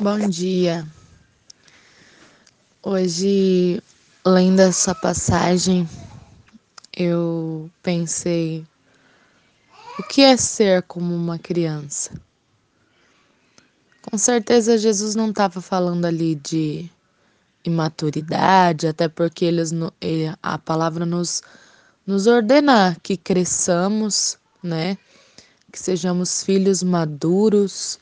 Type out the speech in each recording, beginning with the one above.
Bom dia. Hoje, lendo essa passagem, eu pensei: o que é ser como uma criança? Com certeza, Jesus não estava falando ali de imaturidade, até porque eles, a palavra nos, nos ordena que cresçamos, né? Que sejamos filhos maduros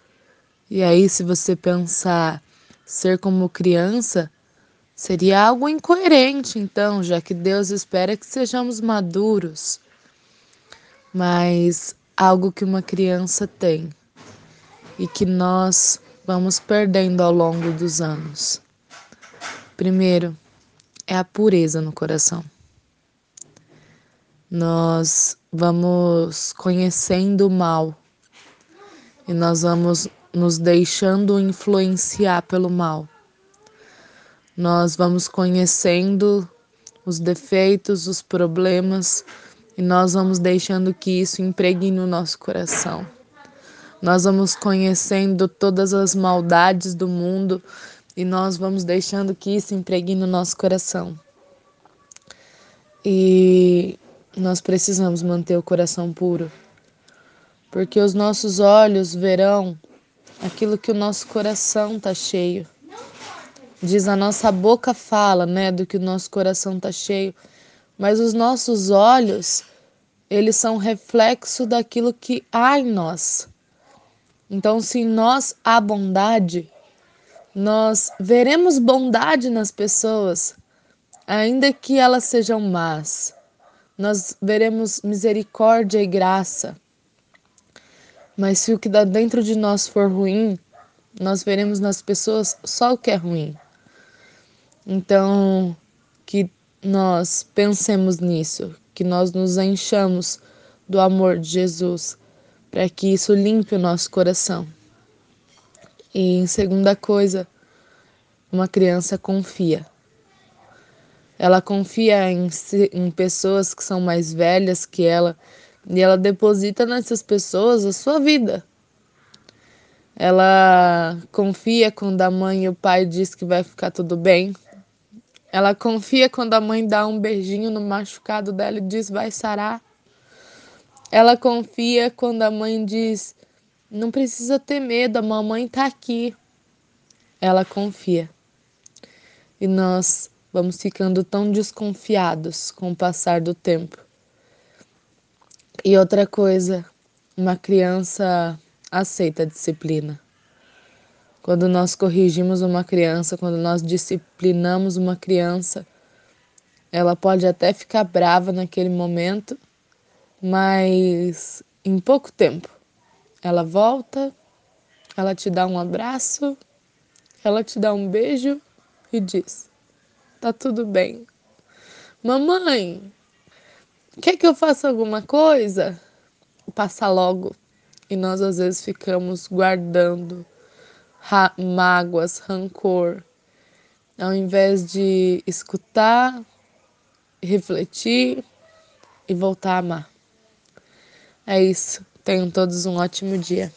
e aí, se você pensar ser como criança, seria algo incoerente, então, já que Deus espera que sejamos maduros. Mas algo que uma criança tem e que nós vamos perdendo ao longo dos anos. Primeiro, é a pureza no coração. Nós vamos conhecendo o mal e nós vamos nos deixando influenciar pelo mal. Nós vamos conhecendo os defeitos, os problemas e nós vamos deixando que isso impregne o nosso coração. Nós vamos conhecendo todas as maldades do mundo e nós vamos deixando que isso impregne o nosso coração. E nós precisamos manter o coração puro, porque os nossos olhos verão aquilo que o nosso coração tá cheio. Diz a nossa boca fala, né, do que o nosso coração tá cheio, mas os nossos olhos, eles são reflexo daquilo que há em nós. Então, se em nós há bondade, nós veremos bondade nas pessoas, ainda que elas sejam más. Nós veremos misericórdia e graça. Mas se o que dá dentro de nós for ruim, nós veremos nas pessoas só o que é ruim. Então, que nós pensemos nisso, que nós nos enchamos do amor de Jesus, para que isso limpe o nosso coração. E em segunda coisa, uma criança confia. Ela confia em, em pessoas que são mais velhas que ela e ela deposita nessas pessoas a sua vida. Ela confia quando a mãe e o pai diz que vai ficar tudo bem. Ela confia quando a mãe dá um beijinho no machucado dela e diz vai sarar. Ela confia quando a mãe diz não precisa ter medo, a mamãe tá aqui. Ela confia. E nós vamos ficando tão desconfiados com o passar do tempo. E outra coisa, uma criança aceita a disciplina. Quando nós corrigimos uma criança, quando nós disciplinamos uma criança, ela pode até ficar brava naquele momento, mas em pouco tempo ela volta, ela te dá um abraço, ela te dá um beijo e diz: Tá tudo bem. Mamãe, Quer que eu faça alguma coisa? Passa logo. E nós às vezes ficamos guardando ra mágoas, rancor, ao invés de escutar, refletir e voltar a amar. É isso. Tenham todos um ótimo dia.